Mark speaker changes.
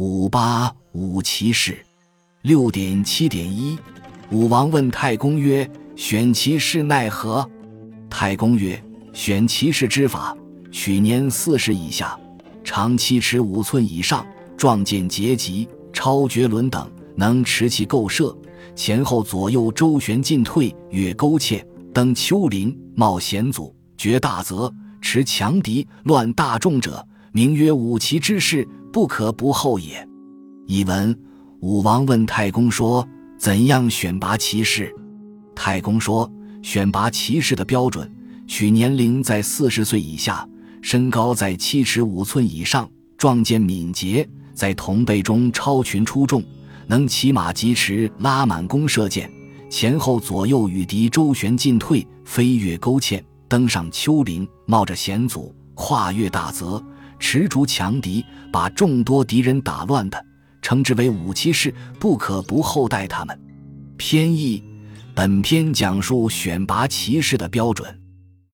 Speaker 1: 五八五骑士，六点七点一。武王问太公曰：“选骑士奈何？”太公曰：“选骑士之法，取年四十以下，长七尺五寸以上，壮健结疾，超绝伦等，能持其构射，前后左右周旋进退，越勾芡，登丘陵，冒险阻，绝大泽，持强敌，乱大众者，名曰五骑之士，不可不厚也。”译文：武王问太公说。怎样选拔骑士？太公说：选拔骑士的标准，取年龄在四十岁以下，身高在七尺五寸以上，壮健敏捷，在同辈中超群出众，能骑马疾驰，拉满弓射箭，前后左右与敌周旋进退，飞越沟堑，登上丘陵，冒着险阻，跨越大泽，持竹强敌，把众多敌人打乱的。称之为武骑士，不可不厚待他们。偏义，本篇讲述选拔骑士的标准。